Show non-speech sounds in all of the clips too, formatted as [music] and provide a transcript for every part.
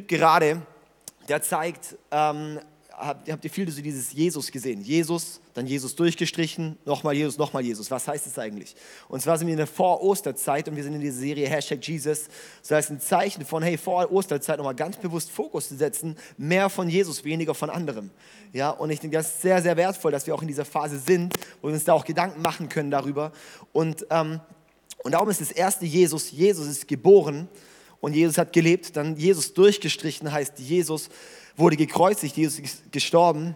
Clip gerade, der zeigt, ähm, habt, habt ihr viel so dieses Jesus gesehen? Jesus, dann Jesus durchgestrichen, nochmal Jesus, nochmal Jesus. Was heißt das eigentlich? Und zwar sind wir in der Vor-Osterzeit und wir sind in dieser Serie Hashtag Jesus. Das heißt, ein Zeichen von, hey, vor Osterzeit nochmal ganz bewusst Fokus zu setzen, mehr von Jesus, weniger von anderem. Ja, und ich denke, das ist sehr, sehr wertvoll, dass wir auch in dieser Phase sind, wo wir uns da auch Gedanken machen können darüber. Und, ähm, und darum ist das erste Jesus, Jesus ist geboren und Jesus hat gelebt. Dann Jesus durchgestrichen heißt, Jesus wurde gekreuzigt, Jesus ist gestorben.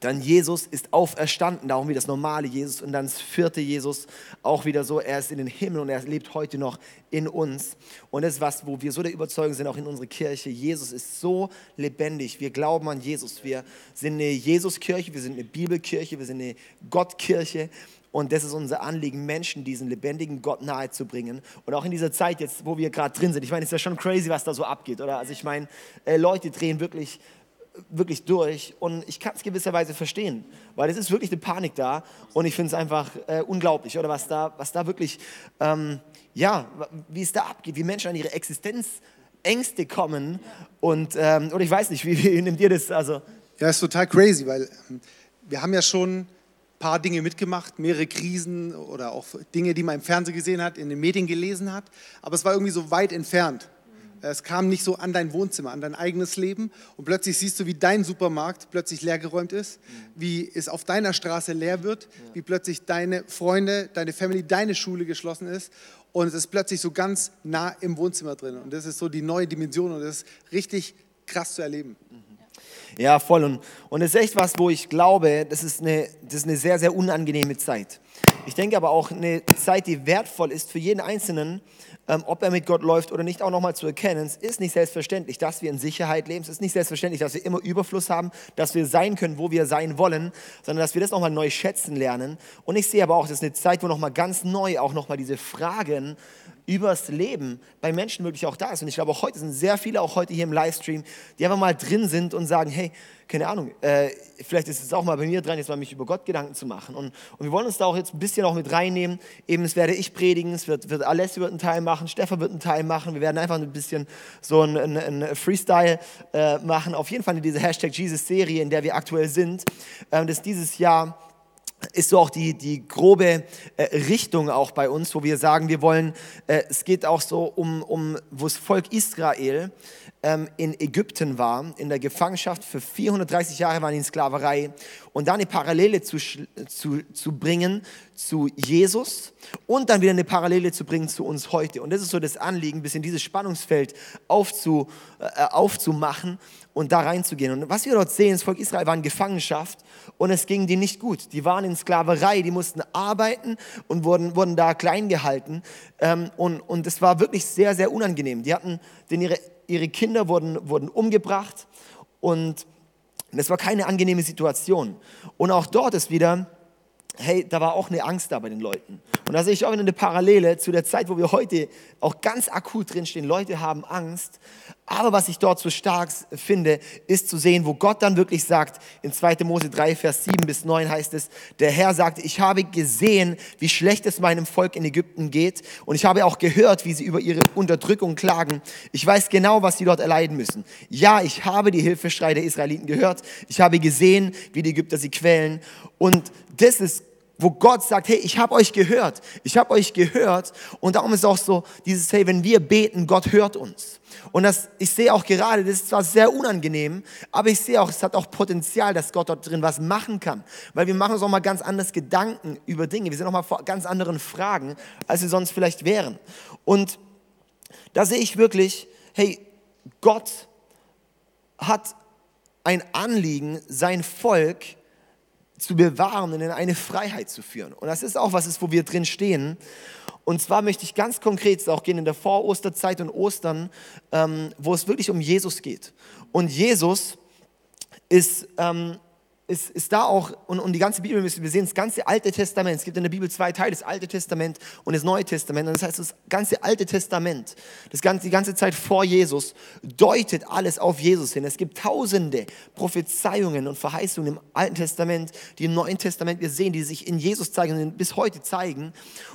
Dann Jesus ist auferstanden, darum wie das normale Jesus. Und dann das vierte Jesus auch wieder so, er ist in den Himmel und er lebt heute noch in uns. Und das ist was, wo wir so der Überzeugung sind, auch in unserer Kirche. Jesus ist so lebendig. Wir glauben an Jesus. Wir sind eine Jesuskirche, wir sind eine Bibelkirche, wir sind eine Gottkirche. Und das ist unser Anliegen, Menschen diesen lebendigen Gott nahe zu bringen. Und auch in dieser Zeit jetzt, wo wir gerade drin sind. Ich meine, es ist ja schon crazy, was da so abgeht, oder? Also ich meine, äh, Leute drehen wirklich, wirklich durch. Und ich kann es gewisserweise verstehen, weil es ist wirklich eine Panik da. Und ich finde es einfach äh, unglaublich, oder? Was da, was da wirklich, ähm, ja, wie es da abgeht, wie Menschen an ihre Existenzängste kommen. Und, ähm, oder ich weiß nicht, wie, wie nehmt ihr das? Also, ja, ist total crazy, weil ähm, wir haben ja schon paar Dinge mitgemacht, mehrere Krisen oder auch Dinge, die man im Fernsehen gesehen hat, in den Medien gelesen hat, aber es war irgendwie so weit entfernt. Es kam nicht so an dein Wohnzimmer, an dein eigenes Leben. Und plötzlich siehst du, wie dein Supermarkt plötzlich leergeräumt ist, wie es auf deiner Straße leer wird, wie plötzlich deine Freunde, deine Family, deine Schule geschlossen ist. Und es ist plötzlich so ganz nah im Wohnzimmer drin. Und das ist so die neue Dimension. Und das ist richtig krass zu erleben. Ja, voll. Und, und das ist echt was, wo ich glaube, das ist, eine, das ist eine sehr, sehr unangenehme Zeit. Ich denke aber auch eine Zeit, die wertvoll ist für jeden Einzelnen, ähm, ob er mit Gott läuft oder nicht, auch nochmal zu erkennen. Es ist nicht selbstverständlich, dass wir in Sicherheit leben. Es ist nicht selbstverständlich, dass wir immer Überfluss haben, dass wir sein können, wo wir sein wollen, sondern dass wir das nochmal neu schätzen lernen. Und ich sehe aber auch, das ist eine Zeit, wo nochmal ganz neu auch nochmal diese Fragen übers Leben bei Menschen wirklich auch da ist. Und ich glaube, auch heute sind sehr viele, auch heute hier im Livestream, die einfach mal drin sind und sagen, hey, keine Ahnung, äh, vielleicht ist es auch mal bei mir dran, jetzt mal mich über Gott Gedanken zu machen. Und, und wir wollen uns da auch jetzt ein bisschen auch mit reinnehmen. Eben, es werde ich predigen, es wird, wird Alessi wird einen Teil machen, Stefan wird einen Teil machen. Wir werden einfach ein bisschen so ein, ein, ein Freestyle äh, machen. Auf jeden Fall in dieser Hashtag Jesus-Serie, in der wir aktuell sind, äh, das dieses Jahr ist so auch die, die grobe äh, Richtung auch bei uns, wo wir sagen, wir wollen, äh, es geht auch so um, um wo das Volk Israel ähm, in Ägypten war, in der Gefangenschaft für 430 Jahre waren die in Sklaverei und dann eine Parallele zu, zu, zu bringen zu Jesus und dann wieder eine Parallele zu bringen zu uns heute. Und das ist so das Anliegen, ein bisschen dieses Spannungsfeld aufzu, äh, aufzumachen und da reinzugehen. Und was wir dort sehen, das Volk Israel war in Gefangenschaft und es ging denen nicht gut. Die waren in Sklaverei, die mussten arbeiten und wurden, wurden da klein gehalten. Ähm, und, und das war wirklich sehr, sehr unangenehm. Die hatten, denn ihre, ihre Kinder wurden, wurden umgebracht und das war keine angenehme Situation. Und auch dort ist wieder hey, da war auch eine Angst da bei den Leuten. Und da sehe ich auch eine Parallele zu der Zeit, wo wir heute auch ganz akut drinstehen. Leute haben Angst. Aber was ich dort so stark finde, ist zu sehen, wo Gott dann wirklich sagt, in 2. Mose 3, Vers 7 bis 9 heißt es, der Herr sagte, ich habe gesehen, wie schlecht es meinem Volk in Ägypten geht. Und ich habe auch gehört, wie sie über ihre Unterdrückung klagen. Ich weiß genau, was sie dort erleiden müssen. Ja, ich habe die Hilfeschrei der Israeliten gehört. Ich habe gesehen, wie die Ägypter sie quälen. Und das ist wo Gott sagt, hey, ich habe euch gehört, ich habe euch gehört. Und darum ist auch so dieses, hey, wenn wir beten, Gott hört uns. Und das, ich sehe auch gerade, das ist zwar sehr unangenehm, aber ich sehe auch, es hat auch Potenzial, dass Gott dort drin was machen kann. Weil wir machen uns auch mal ganz anders Gedanken über Dinge. Wir sind auch mal vor ganz anderen Fragen, als wir sonst vielleicht wären. Und da sehe ich wirklich, hey, Gott hat ein Anliegen, sein Volk zu bewahren und in eine Freiheit zu führen. Und das ist auch was ist, wo wir drin stehen. Und zwar möchte ich ganz konkret auch gehen in der Vorosterzeit und Ostern, ähm, wo es wirklich um Jesus geht. Und Jesus ist, ähm, ist, ist da auch, und, und die ganze Bibel, wir sehen das ganze Alte Testament, es gibt in der Bibel zwei Teile, das Alte Testament und das Neue Testament. Und das heißt, das ganze Alte Testament, das ganze, die ganze Zeit vor Jesus, deutet alles auf Jesus hin. Es gibt tausende Prophezeiungen und Verheißungen im Alten Testament, die im Neuen Testament wir sehen, die sich in Jesus zeigen und bis heute zeigen.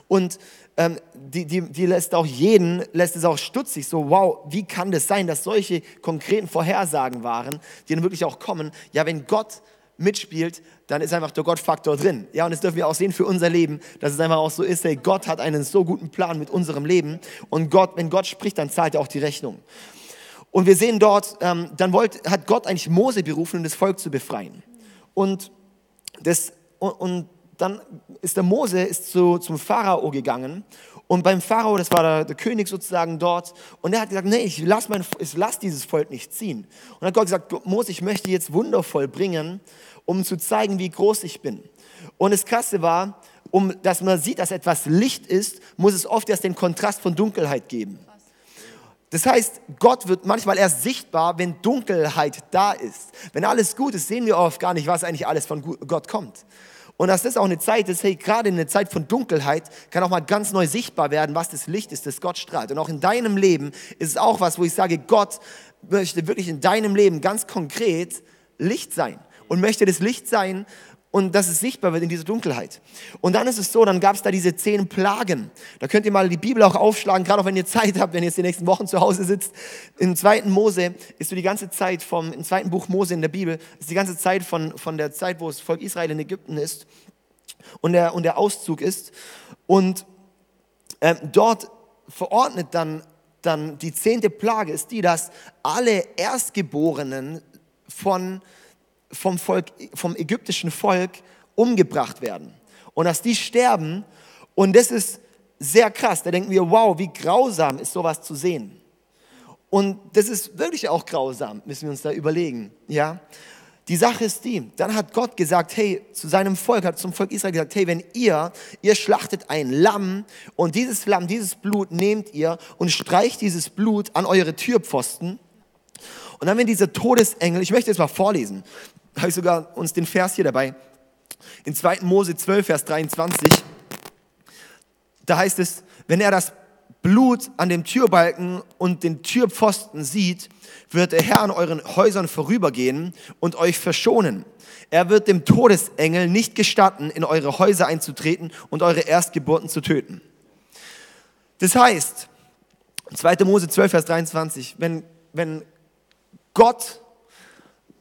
Und ähm, die, die, die lässt auch jeden, lässt es auch stutzig, so wow, wie kann das sein, dass solche konkreten Vorhersagen waren, die dann wirklich auch kommen. Ja, wenn Gott mitspielt, dann ist einfach der Gottfaktor drin. Ja, und das dürfen wir auch sehen für unser Leben, dass es einfach auch so ist, hey, Gott hat einen so guten Plan mit unserem Leben und Gott, wenn Gott spricht, dann zahlt er auch die Rechnung. Und wir sehen dort, ähm, dann wollt, hat Gott eigentlich Mose berufen, um das Volk zu befreien. Und, das, und, und dann ist der Mose ist zu, zum Pharao gegangen und beim Pharao, das war der, der, König sozusagen dort, und er hat gesagt, nee, ich lasse lass dieses Volk nicht ziehen. Und dann hat Gott gesagt, Mose, ich möchte jetzt wundervoll bringen, um zu zeigen, wie groß ich bin. Und das Krasse war, um dass man sieht, dass etwas Licht ist, muss es oft erst den Kontrast von Dunkelheit geben. Das heißt, Gott wird manchmal erst sichtbar, wenn Dunkelheit da ist. Wenn alles gut ist, sehen wir oft gar nicht, was eigentlich alles von Gott kommt. Und dass das auch eine Zeit ist, hey, gerade in einer Zeit von Dunkelheit kann auch mal ganz neu sichtbar werden, was das Licht ist, das Gott strahlt. Und auch in deinem Leben ist es auch was, wo ich sage, Gott möchte wirklich in deinem Leben ganz konkret Licht sein und möchte das Licht sein und dass es sichtbar wird in dieser Dunkelheit. Und dann ist es so, dann gab es da diese zehn Plagen. Da könnt ihr mal die Bibel auch aufschlagen, gerade auch wenn ihr Zeit habt, wenn ihr jetzt die nächsten Wochen zu Hause sitzt. Im zweiten Mose ist so die ganze Zeit vom, im zweiten Buch Mose in der Bibel, ist die ganze Zeit von, von der Zeit, wo das Volk Israel in Ägypten ist und der, und der Auszug ist. Und äh, dort verordnet dann, dann die zehnte Plage ist die, dass alle Erstgeborenen von vom, Volk, vom ägyptischen Volk umgebracht werden. Und dass die sterben. Und das ist sehr krass. Da denken wir, wow, wie grausam ist sowas zu sehen. Und das ist wirklich auch grausam, müssen wir uns da überlegen. Ja? Die Sache ist die, dann hat Gott gesagt, hey, zu seinem Volk, hat zum Volk Israel gesagt, hey, wenn ihr, ihr schlachtet ein Lamm und dieses Lamm, dieses Blut nehmt ihr und streicht dieses Blut an eure Türpfosten. Und dann, wenn dieser Todesengel, ich möchte jetzt mal vorlesen, habe ich sogar uns den Vers hier dabei. In 2. Mose 12, Vers 23, da heißt es, wenn er das Blut an dem Türbalken und den Türpfosten sieht, wird der Herr an euren Häusern vorübergehen und euch verschonen. Er wird dem Todesengel nicht gestatten, in eure Häuser einzutreten und eure Erstgeburten zu töten. Das heißt, 2. Mose 12, Vers 23, wenn, wenn Gott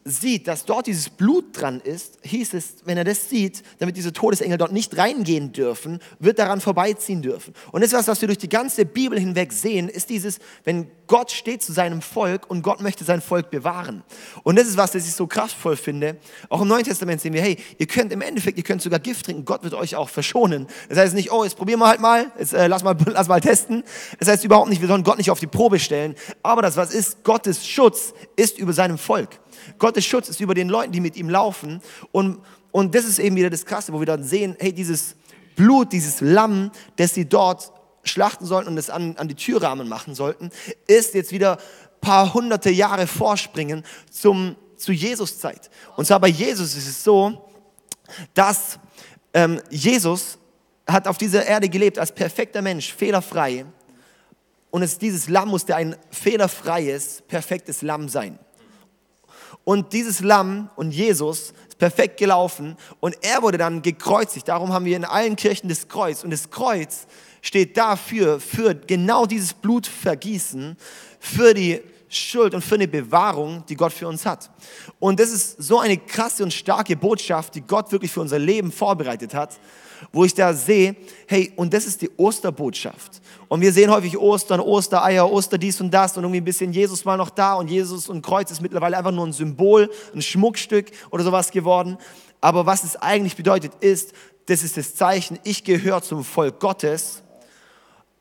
sieht, dass dort dieses Blut dran ist, hieß es, wenn er das sieht, damit diese Todesengel dort nicht reingehen dürfen, wird daran vorbeiziehen dürfen. Und das was wir durch die ganze Bibel hinweg sehen, ist dieses, wenn Gott steht zu seinem Volk und Gott möchte sein Volk bewahren. Und das ist was, das ich so kraftvoll finde. Auch im Neuen Testament sehen wir, hey, ihr könnt im Endeffekt, ihr könnt sogar Gift trinken, Gott wird euch auch verschonen. Das heißt nicht, oh, jetzt probieren wir halt mal, jetzt äh, lass mal, [laughs] lass mal testen. Das heißt überhaupt nicht, wir sollen Gott nicht auf die Probe stellen. Aber das, was ist, Gottes Schutz ist über seinem Volk. Gottes Schutz ist über den Leuten, die mit ihm laufen. Und, und das ist eben wieder das Krasse, wo wir dann sehen, hey, dieses Blut, dieses Lamm, das sie dort schlachten sollten und es an, an die Türrahmen machen sollten, ist jetzt wieder ein paar hunderte Jahre vorspringen zum, zu Jesus Zeit. Und zwar bei Jesus ist es so, dass ähm, Jesus hat auf dieser Erde gelebt als perfekter Mensch, fehlerfrei. Und es, dieses Lamm musste ein fehlerfreies, perfektes Lamm sein. Und dieses Lamm und Jesus ist perfekt gelaufen und er wurde dann gekreuzigt. Darum haben wir in allen Kirchen das Kreuz. Und das Kreuz steht dafür, für genau dieses Blutvergießen, für die Schuld und für eine Bewahrung, die Gott für uns hat. Und das ist so eine krasse und starke Botschaft, die Gott wirklich für unser Leben vorbereitet hat, wo ich da sehe, hey, und das ist die Osterbotschaft. Und wir sehen häufig Ostern, Ostereier, Oster dies und das und irgendwie ein bisschen Jesus mal noch da und Jesus und Kreuz ist mittlerweile einfach nur ein Symbol, ein Schmuckstück oder sowas geworden. Aber was es eigentlich bedeutet ist, das ist das Zeichen, ich gehöre zum Volk Gottes,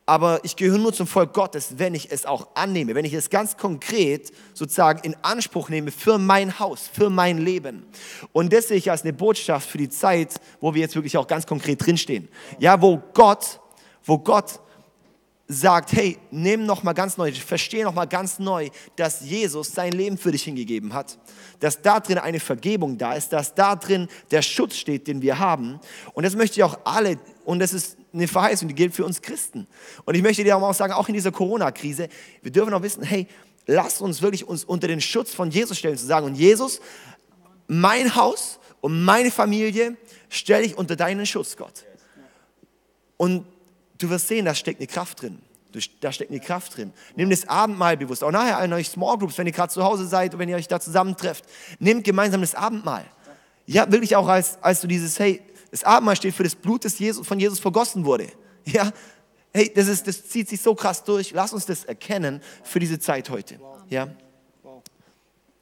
aber ich gehöre nur zum Volk Gottes, wenn ich es auch annehme, wenn ich es ganz konkret sozusagen in Anspruch nehme für mein Haus, für mein Leben. Und das sehe ich als eine Botschaft für die Zeit, wo wir jetzt wirklich auch ganz konkret drinstehen. Ja, wo Gott, wo Gott sagt, hey, nimm noch mal ganz neu, verstehe noch mal ganz neu, dass Jesus sein Leben für dich hingegeben hat, dass da drin eine Vergebung da ist, dass da drin der Schutz steht, den wir haben. Und das möchte ich auch alle, und das ist eine Verheißung, die gilt für uns Christen. Und ich möchte dir auch sagen, auch in dieser Corona-Krise, wir dürfen auch wissen, hey, lass uns wirklich uns unter den Schutz von Jesus stellen, zu sagen, und Jesus, mein Haus und meine Familie stelle ich unter deinen Schutz, Gott. Und du wirst sehen, da steckt eine Kraft drin. Da steckt eine Kraft drin. Nimm das Abendmahl bewusst. Auch nachher an euch Small Groups, wenn ihr gerade zu Hause seid und wenn ihr euch da zusammentrefft. Nehmt gemeinsam das Abendmahl. Ja, wirklich auch als, als du dieses, hey, das Abendmahl steht für das Blut, das Jesus, von Jesus vergossen wurde. [laughs] Ja, hey, das, ist, das zieht sich so krass durch. Lass uns das erkennen für diese Zeit heute. Ja.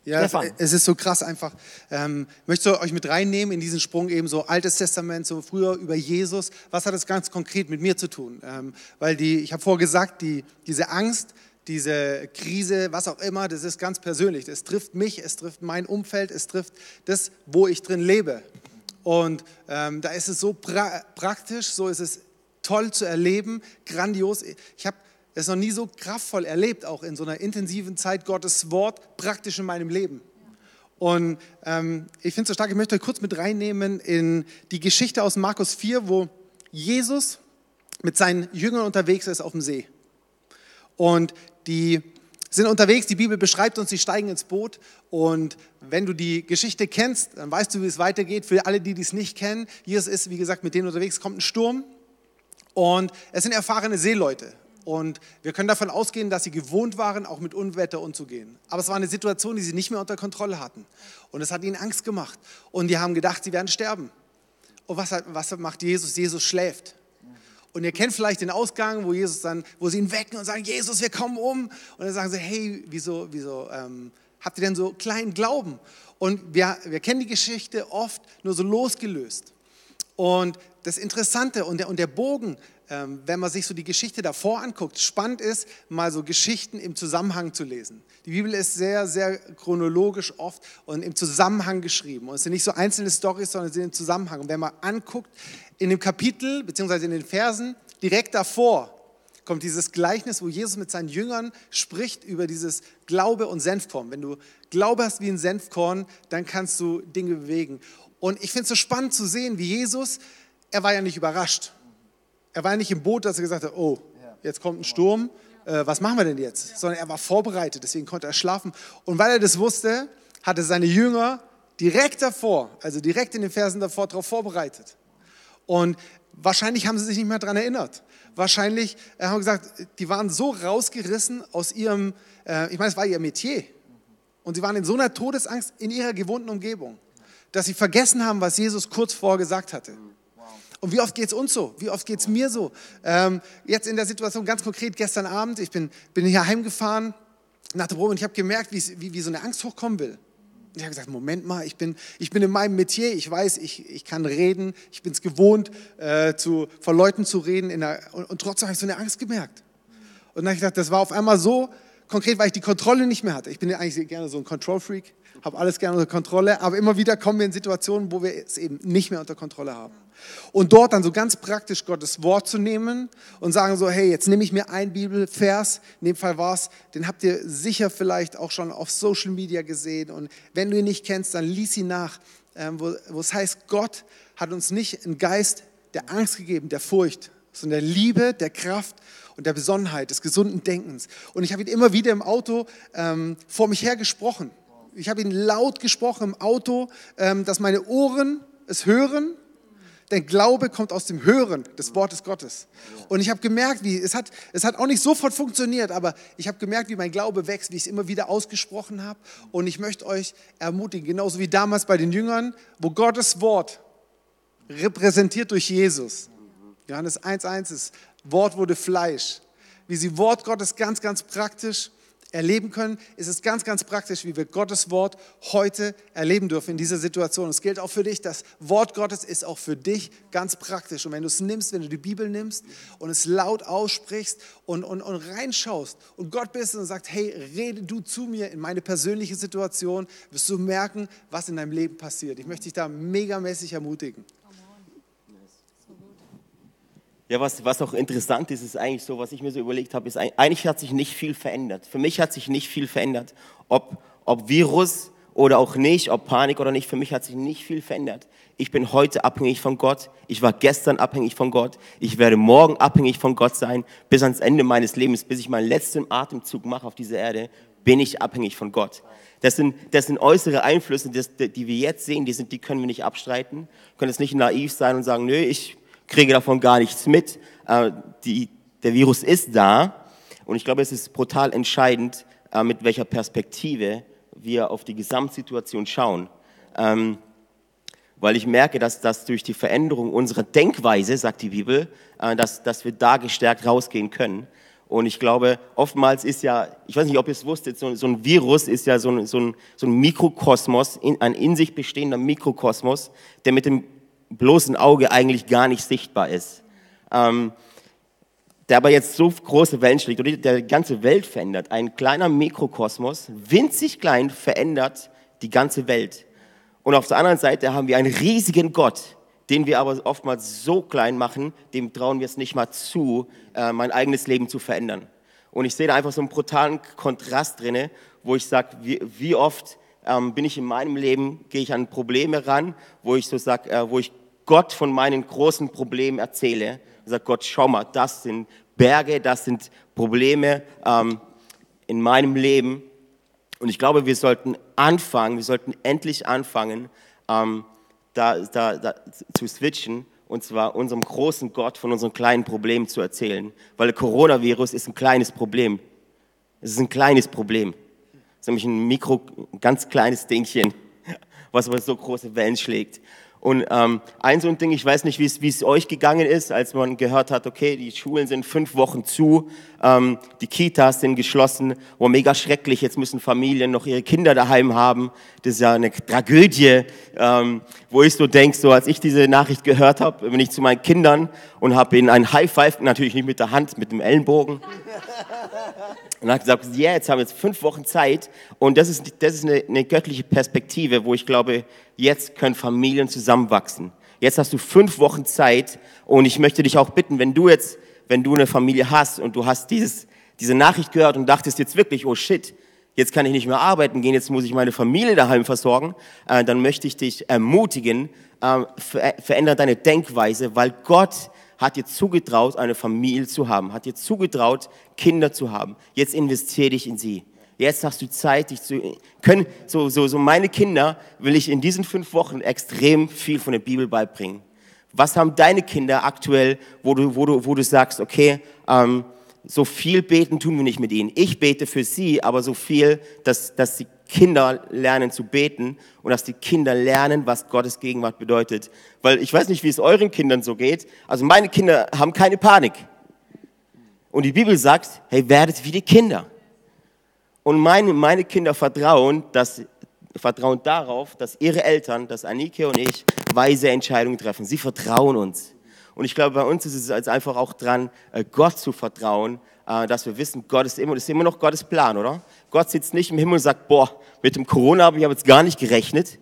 Ja, es, es, ist so krass einfach. Ähm, möchte euch mit reinnehmen in diesen Sprung eben so Altes Testament, so früher über Jesus. Was hat das ganz konkret mit mir zu tun? Ähm, weil die, ich habe vorher gesagt, die, diese Angst, diese Krise, was auch immer, das ist ganz persönlich. Es trifft mich, es trifft mein Umfeld, es trifft das, wo ich drin lebe. Und ähm, da ist es so pra praktisch, so ist es toll zu erleben, grandios. Ich habe es noch nie so kraftvoll erlebt, auch in so einer intensiven Zeit Gottes Wort praktisch in meinem Leben. Und ähm, ich finde es so stark, ich möchte euch kurz mit reinnehmen in die Geschichte aus Markus 4, wo Jesus mit seinen Jüngern unterwegs ist auf dem See. Und die sind unterwegs, die Bibel beschreibt uns, sie steigen ins Boot und wenn du die Geschichte kennst, dann weißt du, wie es weitergeht. Für alle, die dies nicht kennen, Jesus ist, wie gesagt, mit denen unterwegs, kommt ein Sturm und es sind erfahrene Seeleute. Und wir können davon ausgehen, dass sie gewohnt waren, auch mit Unwetter umzugehen. Aber es war eine Situation, die sie nicht mehr unter Kontrolle hatten. Und es hat ihnen Angst gemacht. Und die haben gedacht, sie werden sterben. Und was, was macht Jesus? Jesus schläft. Und ihr kennt vielleicht den Ausgang, wo Jesus dann, wo sie ihn wecken und sagen, Jesus, wir kommen um. Und dann sagen sie, hey, wieso, wieso ähm, habt ihr denn so kleinen Glauben? Und wir, wir kennen die Geschichte oft nur so losgelöst. Und das Interessante und der, und der Bogen wenn man sich so die Geschichte davor anguckt, spannend ist, mal so Geschichten im Zusammenhang zu lesen. Die Bibel ist sehr, sehr chronologisch oft und im Zusammenhang geschrieben. Und es sind nicht so einzelne Storys, sondern es sind im Zusammenhang. Und wenn man anguckt, in dem Kapitel beziehungsweise in den Versen direkt davor kommt dieses Gleichnis, wo Jesus mit seinen Jüngern spricht über dieses Glaube und Senfkorn. Wenn du Glaube hast wie ein Senfkorn, dann kannst du Dinge bewegen. Und ich finde es so spannend zu sehen, wie Jesus, er war ja nicht überrascht. Er war nicht im Boot, dass er gesagt hat, oh, jetzt kommt ein Sturm, äh, was machen wir denn jetzt? Sondern er war vorbereitet, deswegen konnte er schlafen. Und weil er das wusste, hatte seine Jünger direkt davor, also direkt in den Versen davor, darauf vorbereitet. Und wahrscheinlich haben sie sich nicht mehr daran erinnert. Wahrscheinlich äh, haben gesagt, die waren so rausgerissen aus ihrem, äh, ich meine, es war ihr Metier. Und sie waren in so einer Todesangst in ihrer gewohnten Umgebung, dass sie vergessen haben, was Jesus kurz vorher gesagt hatte. Und wie oft geht es uns so? Wie oft geht es mir so? Ähm, jetzt in der Situation ganz konkret gestern Abend, ich bin, bin hier heimgefahren nach der Probe und ich habe gemerkt, wie, wie, so eine Angst hochkommen will. Ich habe gesagt, Moment mal, ich bin, ich bin in meinem Metier, ich weiß, ich, ich kann reden, ich bin es gewohnt, äh, zu, vor Leuten zu reden der, und, und, trotzdem habe ich so eine Angst gemerkt. Und dann habe ich gedacht, das war auf einmal so konkret, weil ich die Kontrolle nicht mehr hatte. Ich bin ja eigentlich gerne so ein Control-Freak, habe alles gerne unter Kontrolle, aber immer wieder kommen wir in Situationen, wo wir es eben nicht mehr unter Kontrolle haben. Und dort dann so ganz praktisch Gottes Wort zu nehmen und sagen so, hey, jetzt nehme ich mir einen Bibelvers, in dem Fall war es, den habt ihr sicher vielleicht auch schon auf Social Media gesehen und wenn du ihn nicht kennst, dann lies ihn nach, ähm, wo, wo es heißt, Gott hat uns nicht einen Geist der Angst gegeben, der Furcht, sondern der Liebe, der Kraft und der Besonnenheit, des gesunden Denkens. Und ich habe ihn immer wieder im Auto ähm, vor mich her gesprochen. Ich habe ihn laut gesprochen im Auto, ähm, dass meine Ohren es hören denn Glaube kommt aus dem Hören des Wortes Gottes. Und ich habe gemerkt, wie es hat, es hat auch nicht sofort funktioniert, aber ich habe gemerkt, wie mein Glaube wächst, wie ich es immer wieder ausgesprochen habe. Und ich möchte euch ermutigen, genauso wie damals bei den Jüngern, wo Gottes Wort repräsentiert durch Jesus. Johannes 1,1 ist, Wort wurde Fleisch. Wie sie Wort Gottes ganz, ganz praktisch erleben können, ist es ganz, ganz praktisch, wie wir Gottes Wort heute erleben dürfen in dieser Situation. Es gilt auch für dich, das Wort Gottes ist auch für dich ganz praktisch. Und wenn du es nimmst, wenn du die Bibel nimmst und es laut aussprichst und, und, und reinschaust und Gott bist und sagst, hey, rede du zu mir in meine persönliche Situation, wirst du merken, was in deinem Leben passiert. Ich möchte dich da megamäßig ermutigen. Ja, was, was auch interessant ist, ist eigentlich so, was ich mir so überlegt habe, ist eigentlich hat sich nicht viel verändert. Für mich hat sich nicht viel verändert. Ob, ob Virus oder auch nicht, ob Panik oder nicht, für mich hat sich nicht viel verändert. Ich bin heute abhängig von Gott. Ich war gestern abhängig von Gott. Ich werde morgen abhängig von Gott sein. Bis ans Ende meines Lebens, bis ich meinen letzten Atemzug mache auf dieser Erde, bin ich abhängig von Gott. Das sind, das sind äußere Einflüsse, das, die wir jetzt sehen, die, sind, die können wir nicht abstreiten. Wir können jetzt nicht naiv sein und sagen, nö, ich kriege davon gar nichts mit. Äh, die, der Virus ist da. Und ich glaube, es ist brutal entscheidend, äh, mit welcher Perspektive wir auf die Gesamtsituation schauen. Ähm, weil ich merke, dass das durch die Veränderung unserer Denkweise, sagt die Bibel, äh, dass, dass wir da gestärkt rausgehen können. Und ich glaube, oftmals ist ja, ich weiß nicht, ob ihr es wusstet, so, so ein Virus ist ja so ein, so ein, so ein Mikrokosmos, in, ein in sich bestehender Mikrokosmos, der mit dem bloßen Auge eigentlich gar nicht sichtbar ist. Ähm, der aber jetzt so große Wellen schlägt und der ganze Welt verändert. Ein kleiner Mikrokosmos, winzig klein, verändert die ganze Welt. Und auf der anderen Seite haben wir einen riesigen Gott, den wir aber oftmals so klein machen, dem trauen wir es nicht mal zu, äh, mein eigenes Leben zu verändern. Und ich sehe da einfach so einen brutalen Kontrast drinne, wo ich sage, wie, wie oft ähm, bin ich in meinem Leben, gehe ich an Probleme ran, wo ich so sage, äh, wo ich Gott von meinen großen Problemen erzähle sage, Gott, schau mal, das sind Berge, das sind Probleme ähm, in meinem Leben. Und ich glaube, wir sollten anfangen, wir sollten endlich anfangen, ähm, da, da, da zu switchen und zwar unserem großen Gott von unseren kleinen Problemen zu erzählen. Weil Coronavirus ist ein kleines Problem. Es ist ein kleines Problem. Es ist nämlich ein Mikro, ganz kleines Dingchen, [laughs] was aber so große Wellen schlägt. Und ähm, ein so ein Ding, ich weiß nicht, wie es euch gegangen ist, als man gehört hat, okay, die Schulen sind fünf Wochen zu, ähm, die Kitas sind geschlossen, oh, mega schrecklich, jetzt müssen Familien noch ihre Kinder daheim haben. Das ist ja eine Tragödie, ähm, wo ich so denke, so als ich diese Nachricht gehört habe, bin ich zu meinen Kindern und habe ihnen ein High Five, natürlich nicht mit der Hand, mit dem Ellenbogen. Und hat gesagt, ja, yeah, jetzt haben wir jetzt fünf Wochen Zeit. Und das ist, das ist eine, eine göttliche Perspektive, wo ich glaube, jetzt können Familien zusammenwachsen. Jetzt hast du fünf Wochen Zeit. Und ich möchte dich auch bitten, wenn du jetzt, wenn du eine Familie hast und du hast dieses, diese Nachricht gehört und dachtest jetzt wirklich, oh shit, jetzt kann ich nicht mehr arbeiten gehen, jetzt muss ich meine Familie daheim versorgen, äh, dann möchte ich dich ermutigen, äh, ver verändere deine Denkweise, weil Gott hat dir zugetraut, eine Familie zu haben, hat dir zugetraut, Kinder zu haben. Jetzt investiere dich in sie. Jetzt hast du Zeit, dich zu können. So, so, so meine Kinder will ich in diesen fünf Wochen extrem viel von der Bibel beibringen. Was haben deine Kinder aktuell, wo du, wo du, wo du sagst, okay, ähm, so viel beten tun wir nicht mit ihnen. Ich bete für sie, aber so viel, dass, dass sie Kinder lernen zu beten und dass die Kinder lernen, was Gottes Gegenwart bedeutet. Weil ich weiß nicht, wie es euren Kindern so geht. Also meine Kinder haben keine Panik. Und die Bibel sagt, hey, werdet wie die Kinder. Und meine, meine Kinder vertrauen, dass, vertrauen darauf, dass ihre Eltern, dass Anike und ich, weise Entscheidungen treffen. Sie vertrauen uns. Und ich glaube, bei uns ist es einfach auch dran, äh, Gott zu vertrauen, äh, dass wir wissen, Gott ist immer, ist immer noch Gottes Plan, oder? Gott sitzt nicht im Himmel und sagt, boah, mit dem Corona habe ich jetzt gar nicht gerechnet,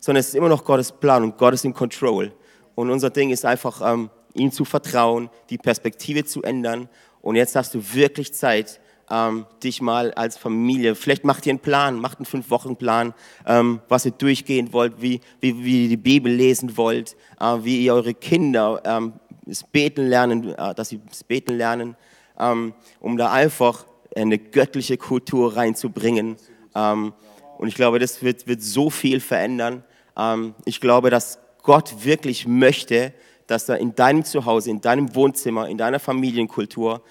sondern es ist immer noch Gottes Plan und Gott ist in Control. Und unser Ding ist einfach, ähm, ihm zu vertrauen, die Perspektive zu ändern. Und jetzt hast du wirklich Zeit, ähm, dich mal als Familie, vielleicht macht ihr einen Plan, macht einen Fünf-Wochen-Plan, ähm, was ihr durchgehen wollt, wie, wie, wie ihr die Bibel lesen wollt, äh, wie ihr eure Kinder ähm, das Beten lernen, äh, dass sie das Beten lernen, ähm, um da einfach eine göttliche Kultur reinzubringen. Ähm, und ich glaube, das wird, wird so viel verändern. Ähm, ich glaube, dass Gott wirklich möchte, dass er in deinem Zuhause, in deinem Wohnzimmer, in deiner Familienkultur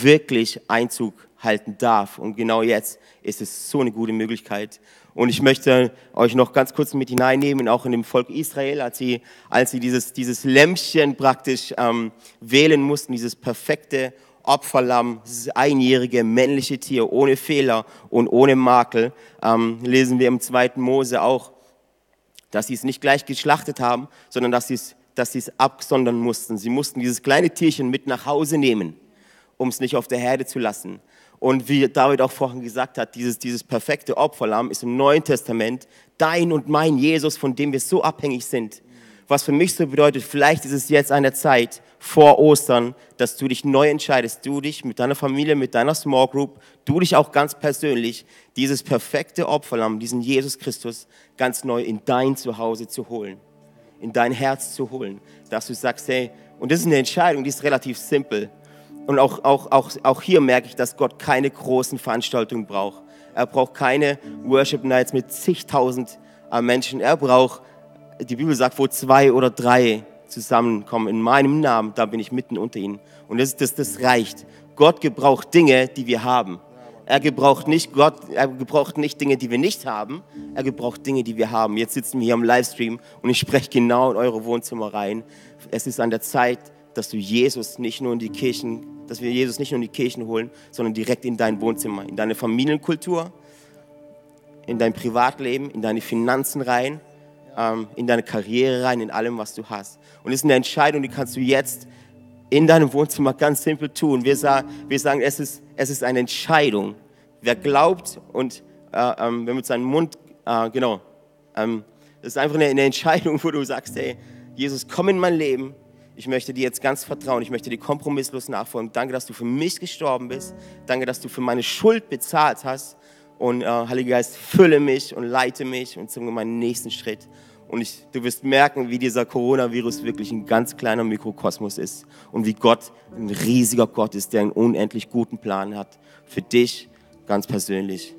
wirklich Einzug halten darf. Und genau jetzt ist es so eine gute Möglichkeit. Und ich möchte euch noch ganz kurz mit hineinnehmen, auch in dem Volk Israel, als sie, als sie dieses, dieses Lämpchen praktisch ähm, wählen mussten, dieses perfekte Opferlamm, dieses einjährige männliche Tier ohne Fehler und ohne Makel, ähm, lesen wir im zweiten Mose auch, dass sie es nicht gleich geschlachtet haben, sondern dass sie es, dass sie es absondern mussten. Sie mussten dieses kleine Tierchen mit nach Hause nehmen, um es nicht auf der Herde zu lassen. Und wie David auch vorhin gesagt hat, dieses, dieses perfekte Opferlamm ist im Neuen Testament dein und mein Jesus, von dem wir so abhängig sind was für mich so bedeutet, vielleicht ist es jetzt an der Zeit vor Ostern, dass du dich neu entscheidest, du dich mit deiner Familie, mit deiner Small Group, du dich auch ganz persönlich, dieses perfekte Opferlamm, diesen Jesus Christus ganz neu in dein Zuhause zu holen, in dein Herz zu holen, dass du sagst, hey, und das ist eine Entscheidung, die ist relativ simpel. Und auch, auch, auch, auch hier merke ich, dass Gott keine großen Veranstaltungen braucht. Er braucht keine Worship Nights mit zigtausend äh, Menschen. Er braucht, die Bibel sagt, wo zwei oder drei zusammenkommen in meinem Namen, da bin ich mitten unter ihnen. Und das, das, das reicht. Gott gebraucht Dinge, die wir haben. Er gebraucht nicht Gott, er gebraucht nicht Dinge, die wir nicht haben. Er gebraucht Dinge, die wir haben. Jetzt sitzen wir hier am Livestream und ich spreche genau in eure Wohnzimmer rein. Es ist an der Zeit, dass du Jesus nicht nur in die Kirchen, dass wir Jesus nicht nur in die Kirchen holen, sondern direkt in dein Wohnzimmer, in deine Familienkultur, in dein Privatleben, in deine Finanzen rein, ähm, in deine Karriere rein, in allem, was du hast. Und es ist eine Entscheidung, die kannst du jetzt in deinem Wohnzimmer ganz simpel tun. Wir, sagen, wir sagen, es ist, es ist eine Entscheidung. Wer glaubt und äh, ähm, wenn mit seinem Mund, äh, genau, ähm, das ist einfach eine, eine Entscheidung, wo du sagst, hey, Jesus, komm in mein Leben, ich möchte dir jetzt ganz vertrauen. Ich möchte dir kompromisslos nachfolgen. Danke, dass du für mich gestorben bist. Danke, dass du für meine Schuld bezahlt hast. Und äh, Heiliger Geist, fülle mich und leite mich und zu meinen nächsten Schritt. Und ich, du wirst merken, wie dieser Coronavirus wirklich ein ganz kleiner Mikrokosmos ist und wie Gott ein riesiger Gott ist, der einen unendlich guten Plan hat für dich ganz persönlich.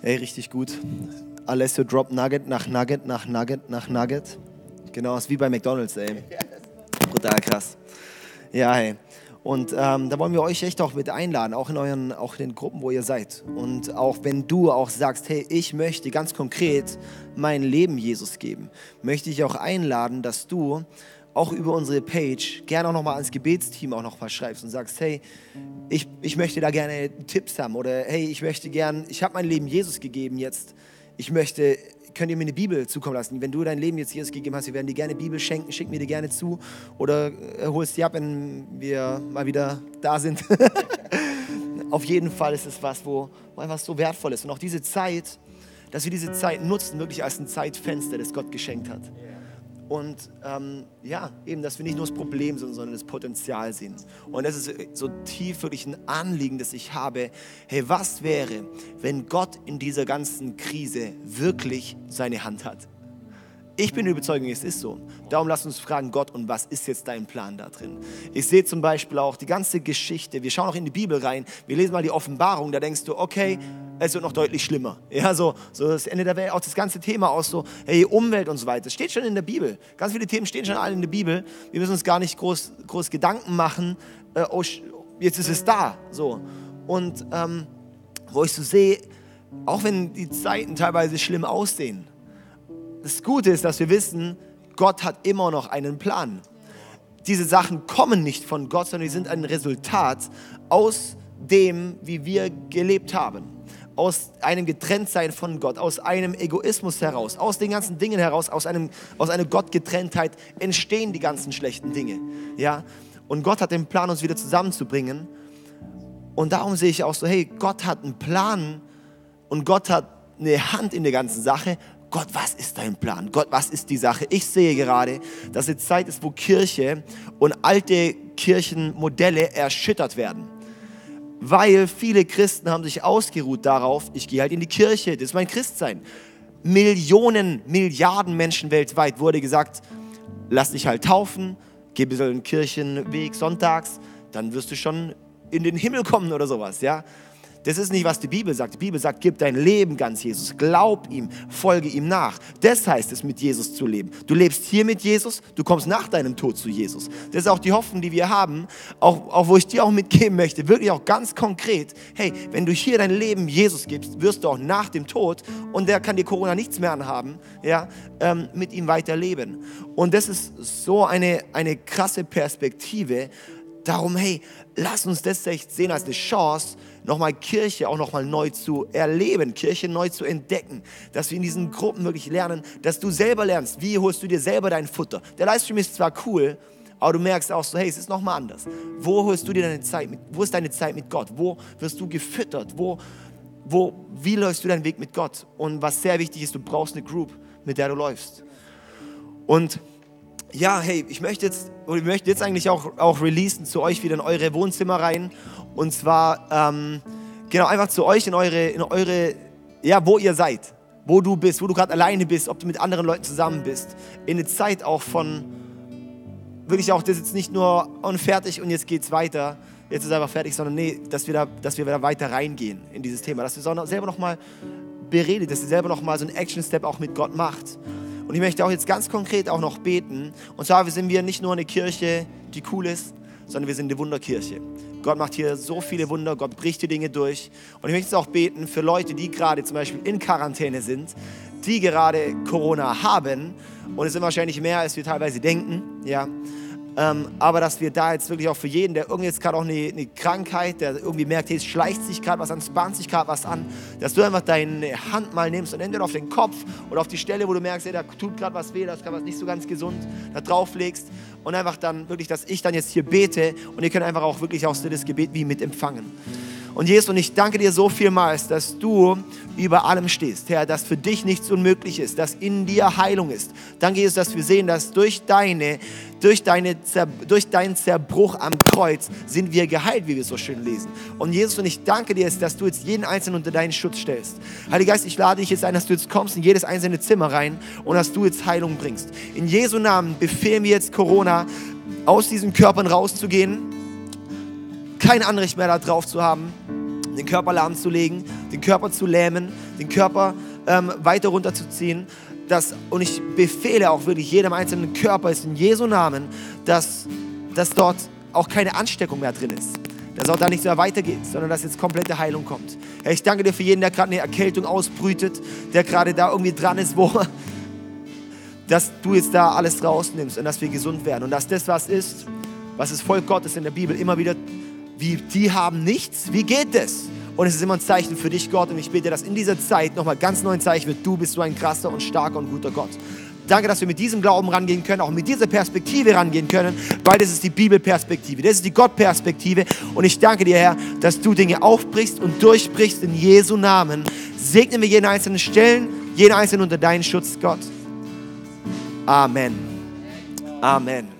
Hey, richtig gut. Alessio Drop Nugget nach Nugget nach Nugget nach Nugget. Genau, ist wie bei McDonalds, ey. [laughs] Brutal krass. Ja, hey. Und ähm, da wollen wir euch echt auch mit einladen, auch in euren, auch in den Gruppen, wo ihr seid. Und auch wenn du auch sagst, hey, ich möchte ganz konkret mein Leben Jesus geben, möchte ich auch einladen, dass du auch über unsere Page gerne auch nochmal ans Gebetsteam auch nochmal schreibst und sagst, hey, ich, ich möchte da gerne Tipps haben oder hey, ich möchte gern, ich habe mein Leben Jesus gegeben jetzt ich möchte, könnt ihr mir eine Bibel zukommen lassen. Wenn du dein Leben jetzt Jesus gegeben hast, wir werden dir gerne Bibel schenken, schick mir die gerne zu oder äh, holst die ab, wenn wir mal wieder da sind. [laughs] Auf jeden Fall ist es was, wo, wo einfach so wertvoll ist. Und auch diese Zeit, dass wir diese Zeit nutzen, wirklich als ein Zeitfenster, das Gott geschenkt hat. Und ähm, ja, eben, dass wir nicht nur das Problem sind, sondern das Potenzial sehen. Und das ist so tief wirklich ein Anliegen, das ich habe. Hey, was wäre, wenn Gott in dieser ganzen Krise wirklich seine Hand hat? Ich bin überzeugt, es ist so. Darum lass uns fragen, Gott, und was ist jetzt dein Plan da drin? Ich sehe zum Beispiel auch die ganze Geschichte, wir schauen auch in die Bibel rein, wir lesen mal die Offenbarung, da denkst du, okay, es wird noch deutlich schlimmer. [laughs] Ja, so, so das Ende der Welt, auch das ganze Thema aus so, hey, Umwelt und so weiter. Das steht schon in der Bibel. Ganz viele Themen stehen schon alle in der Bibel. Wir müssen uns gar nicht groß, groß Gedanken machen, äh, oh, jetzt ist es da. So. Und ähm, wo ich so sehe, auch wenn die Zeiten teilweise schlimm aussehen, das Gute ist, dass wir wissen, Gott hat immer noch einen Plan. Diese Sachen kommen nicht von Gott, sondern die sind ein Resultat aus dem, wie wir gelebt haben. Aus einem Getrenntsein von Gott, aus einem Egoismus heraus, aus den ganzen Dingen heraus, aus, einem, aus einer Gottgetrenntheit entstehen die ganzen schlechten Dinge. Ja? Und Gott hat den Plan, uns wieder zusammenzubringen. Und darum sehe ich auch so, hey, Gott hat einen Plan und Gott hat eine Hand in der ganzen Sache Gott, was ist dein Plan? Gott, was ist die Sache? Ich sehe gerade, dass es Zeit ist, wo Kirche und alte Kirchenmodelle erschüttert werden. Weil viele Christen haben sich ausgeruht darauf, ich gehe halt in die Kirche, das ist mein Christsein. Millionen, Milliarden Menschen weltweit wurde gesagt, lass dich halt taufen, geh ein bisschen den Kirchenweg sonntags, dann wirst du schon in den Himmel kommen oder sowas, ja. Das ist nicht, was die Bibel sagt. Die Bibel sagt, gib dein Leben ganz Jesus. Glaub ihm, folge ihm nach. Das heißt es, mit Jesus zu leben. Du lebst hier mit Jesus, du kommst nach deinem Tod zu Jesus. Das ist auch die Hoffnung, die wir haben, auch, auch wo ich dir auch mitgeben möchte, wirklich auch ganz konkret. Hey, wenn du hier dein Leben Jesus gibst, wirst du auch nach dem Tod, und der kann dir Corona nichts mehr anhaben, ja, ähm, mit ihm weiterleben. Und das ist so eine, eine krasse Perspektive. Darum, hey, lass uns das echt sehen als eine Chance, nochmal Kirche auch nochmal neu zu erleben, Kirche neu zu entdecken, dass wir in diesen Gruppen wirklich lernen, dass du selber lernst, wie holst du dir selber dein Futter. Der Livestream ist zwar cool, aber du merkst auch so, hey, es ist nochmal anders. Wo holst du dir deine Zeit mit, wo ist deine Zeit mit Gott? Wo wirst du gefüttert? Wo, wo, wie läufst du deinen Weg mit Gott? Und was sehr wichtig ist, du brauchst eine Group, mit der du läufst. Und ja, hey, ich möchte jetzt, oder ich möchte jetzt eigentlich auch, auch releasen zu euch wieder in eure Wohnzimmer rein. Und zwar, ähm, genau, einfach zu euch in eure, in eure, ja, wo ihr seid, wo du bist, wo du gerade alleine bist, ob du mit anderen Leuten zusammen bist. In eine Zeit auch von, wirklich auch, das ist jetzt nicht nur unfertig und jetzt geht's weiter, jetzt ist einfach fertig, sondern nee, dass wir da, dass wir da weiter reingehen in dieses Thema, dass du selber nochmal beredet, dass du selber nochmal so einen Action-Step auch mit Gott macht. Und ich möchte auch jetzt ganz konkret auch noch beten. Und zwar sind wir nicht nur eine Kirche, die cool ist, sondern wir sind eine Wunderkirche. Gott macht hier so viele Wunder, Gott bricht die Dinge durch. Und ich möchte jetzt auch beten für Leute, die gerade zum Beispiel in Quarantäne sind, die gerade Corona haben. Und es sind wahrscheinlich mehr, als wir teilweise denken. Ja. Ähm, aber dass wir da jetzt wirklich auch für jeden, der irgendwie jetzt gerade auch eine, eine, Krankheit, der irgendwie merkt, hey, es schleicht sich gerade was an, es bahnt sich gerade was an, dass du einfach deine Hand mal nimmst und entweder auf den Kopf oder auf die Stelle, wo du merkst, hey, da tut gerade was weh, da ist gerade was nicht so ganz gesund, da drauflegst und einfach dann wirklich, dass ich dann jetzt hier bete und ihr könnt einfach auch wirklich auch das Gebet wie mit empfangen. Und Jesus, und ich danke dir so vielmals, dass du über allem stehst, Herr, dass für dich nichts unmöglich ist, dass in dir Heilung ist. Danke, Jesus, dass wir sehen, dass durch deine durch, deine, durch deinen Zerbruch am Kreuz sind wir geheilt, wie wir es so schön lesen. Und Jesus, und ich danke dir, dass du jetzt jeden Einzelnen unter deinen Schutz stellst. Heiliger Geist, ich lade dich jetzt ein, dass du jetzt kommst in jedes einzelne Zimmer rein und dass du jetzt Heilung bringst. In Jesu Namen befehlen wir jetzt Corona, aus diesen Körpern rauszugehen, kein Anrecht mehr darauf zu haben, den Körper lahmzulegen, den Körper zu lähmen, den Körper ähm, weiter runterzuziehen dass, und ich befehle auch wirklich jedem einzelnen Körper ist in Jesu Namen, dass, dass dort auch keine Ansteckung mehr drin ist. Dass auch da nicht so weitergeht, sondern dass jetzt komplette Heilung kommt. Herr, ich danke dir für jeden, der gerade eine Erkältung ausbrütet, der gerade da irgendwie dran ist, wo, [laughs] dass du jetzt da alles rausnimmst und dass wir gesund werden. Und dass das, was ist, was das Volk Gottes in der Bibel immer wieder, wie die haben nichts, wie geht das? Und es ist immer ein Zeichen für dich, Gott. Und ich bete, dass in dieser Zeit nochmal ganz neu ein Zeichen wird. Du bist so ein krasser und starker und guter Gott. Danke, dass wir mit diesem Glauben rangehen können, auch mit dieser Perspektive rangehen können, weil das ist die Bibelperspektive, das ist die Gottperspektive. Und ich danke dir, Herr, dass du Dinge aufbrichst und durchbrichst in Jesu Namen. Segne mir jeden einzelnen Stellen, jeden einzelnen unter deinen Schutz, Gott. Amen. Amen.